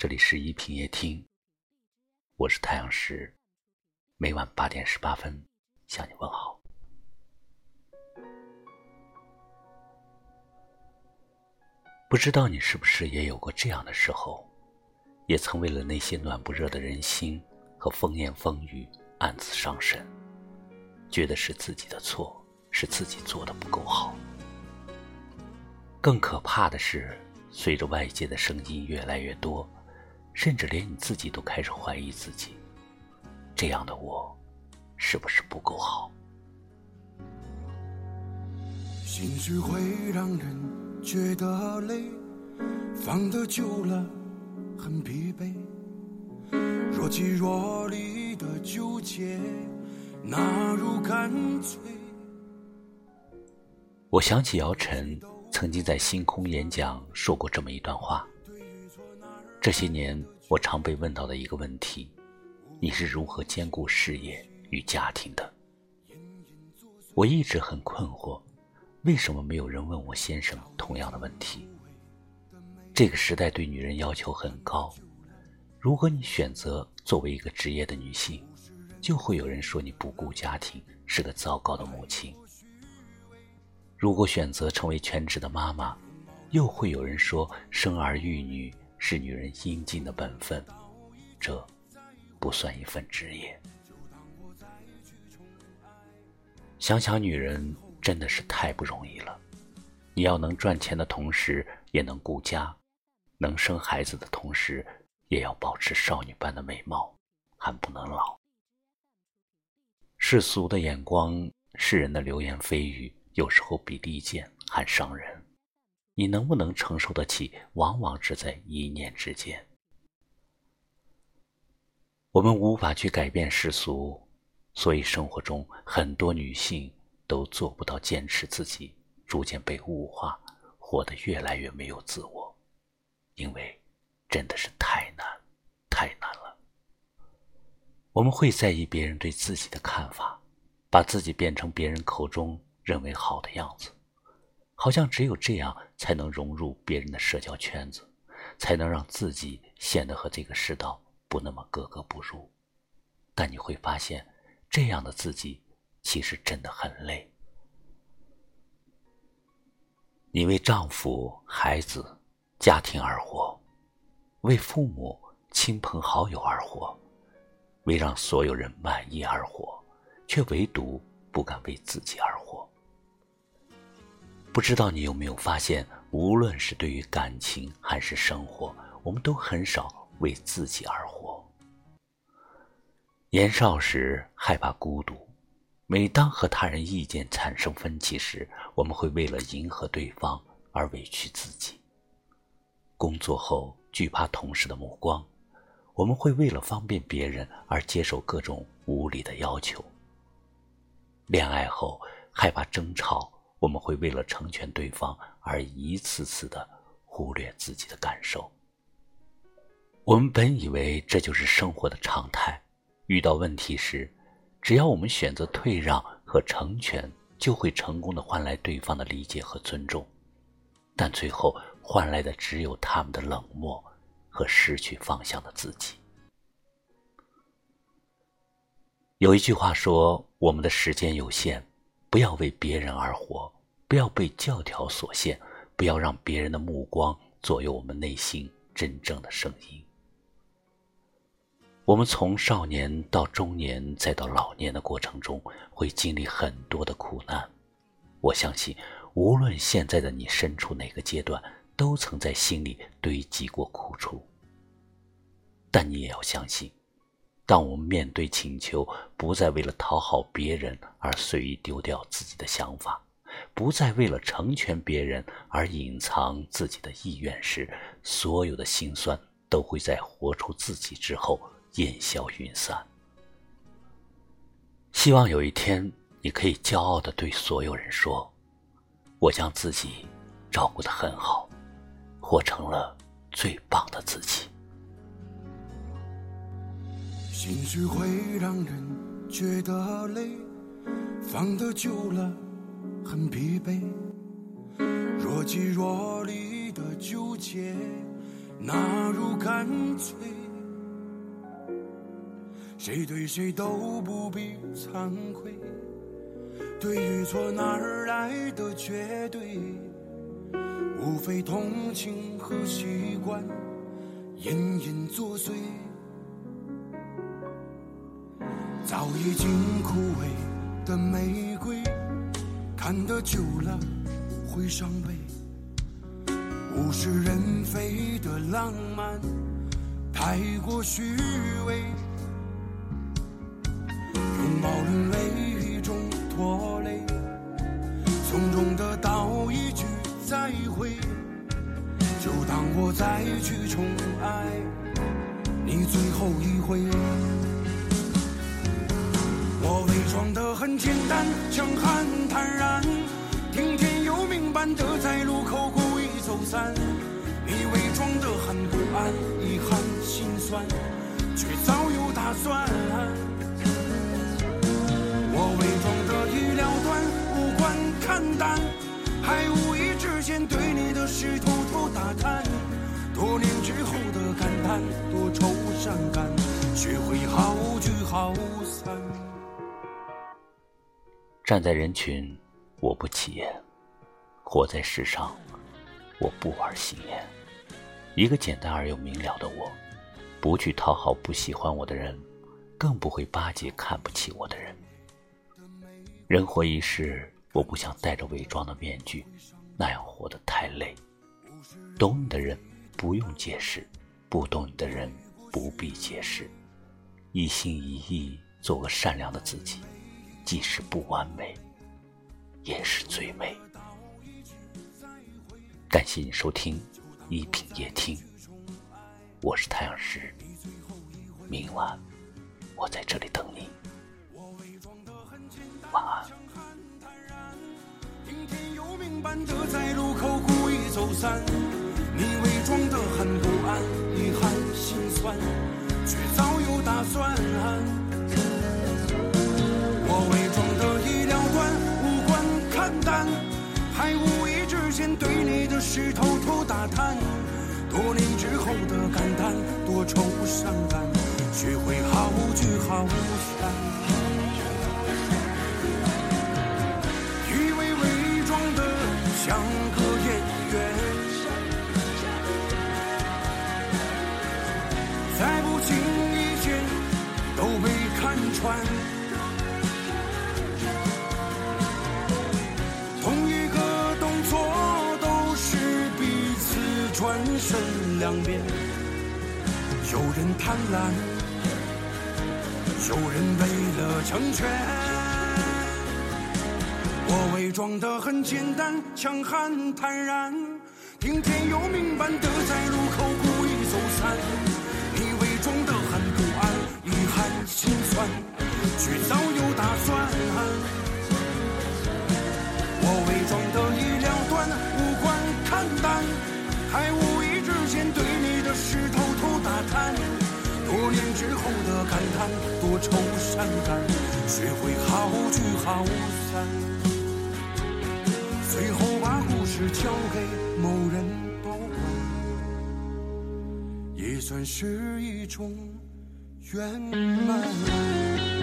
这里是一品夜听，我是太阳石，每晚八点十八分向你问好。不知道你是不是也有过这样的时候，也曾为了那些暖不热的人心和风言风语暗自伤神，觉得是自己的错，是自己做的不够好。更可怕的是，随着外界的声音越来越多，甚至连你自己都开始怀疑自己：这样的我，是不是不够好？心事会让人。觉得累，放得久了很疲惫。若即若离的纠结，哪如干脆。我想起姚晨曾经在星空演讲说过这么一段话。这些年，我常被问到的一个问题：你是如何兼顾事业与家庭的？我一直很困惑。为什么没有人问我先生同样的问题？这个时代对女人要求很高，如果你选择作为一个职业的女性，就会有人说你不顾家庭，是个糟糕的母亲；如果选择成为全职的妈妈，又会有人说生儿育女是女人应尽的本分，这不算一份职业。想想女人。真的是太不容易了，你要能赚钱的同时也能顾家，能生孩子的同时也要保持少女般的美貌，还不能老。世俗的眼光，世人的流言蜚语，有时候比利剑还伤人。你能不能承受得起？往往只在一念之间。我们无法去改变世俗，所以生活中很多女性。都做不到坚持自己，逐渐被物化，活得越来越没有自我，因为真的是太难，太难了。我们会在意别人对自己的看法，把自己变成别人口中认为好的样子，好像只有这样才能融入别人的社交圈子，才能让自己显得和这个世道不那么格格不入。但你会发现，这样的自己。其实真的很累。你为丈夫、孩子、家庭而活，为父母、亲朋好友而活，为让所有人满意而活，却唯独不敢为自己而活。不知道你有没有发现，无论是对于感情还是生活，我们都很少为自己而活。年少时害怕孤独。每当和他人意见产生分歧时，我们会为了迎合对方而委屈自己。工作后惧怕同事的目光，我们会为了方便别人而接受各种无理的要求。恋爱后害怕争吵，我们会为了成全对方而一次次的忽略自己的感受。我们本以为这就是生活的常态，遇到问题时。只要我们选择退让和成全，就会成功的换来对方的理解和尊重，但最后换来的只有他们的冷漠和失去方向的自己。有一句话说：“我们的时间有限，不要为别人而活，不要被教条所限，不要让别人的目光左右我们内心真正的声音。”我们从少年到中年，再到老年的过程中，会经历很多的苦难。我相信，无论现在的你身处哪个阶段，都曾在心里堆积过苦楚。但你也要相信，当我们面对请求，不再为了讨好别人而随意丢掉自己的想法，不再为了成全别人而隐藏自己的意愿时，所有的心酸都会在活出自己之后。烟消云散。希望有一天，你可以骄傲的对所有人说：“我将自己照顾的很好，活成了最棒的自己。”心事会让人觉得累，放得久了很疲惫。若即若离的纠结，哪如干脆。谁对谁都不必惭愧，对与错哪儿来的绝对？无非同情和习惯隐隐作祟，早已经枯萎的玫瑰，看得久了会伤悲。物是人非的浪漫太过虚伪。拥抱沦为一种拖累，从中得到一句再会，就当我再去宠爱你最后一回。我伪装得很简单，强悍坦然，听天由命般的在路口故意走散。你伪装得很不安，遗憾心酸，却早有打算。我伪装的已了断，无关看淡，还无意之间对你的事偷偷打探。多年之后的感叹，多愁善感，学会好聚好散。站在人群，我不起眼；活在世上，我不玩心眼。一个简单而又明了的我，不去讨好不喜欢我的人，更不会巴结看不起我的人。人活一世，我不想戴着伪装的面具，那样活得太累。懂你的人不用解释，不懂你的人不必解释。一心一意做个善良的自己，即使不完美，也是最美。感谢你收听一品夜听，我是太阳石，明晚我在这里等你。晚安。是偷偷打探。多年之后的感叹，多愁善感，学会好聚好散。以为伪装的像个演员，在不经意间都被看穿。身两边。有人贪婪，有人为了成全。我伪装得很简单，强悍坦然，听天由命般的在路口故意走散。你伪装得很不安，遗憾心酸，却早有打算。感叹，多愁善感，学会好聚好散。最后把故事交给某人保管，也算是一种圆满。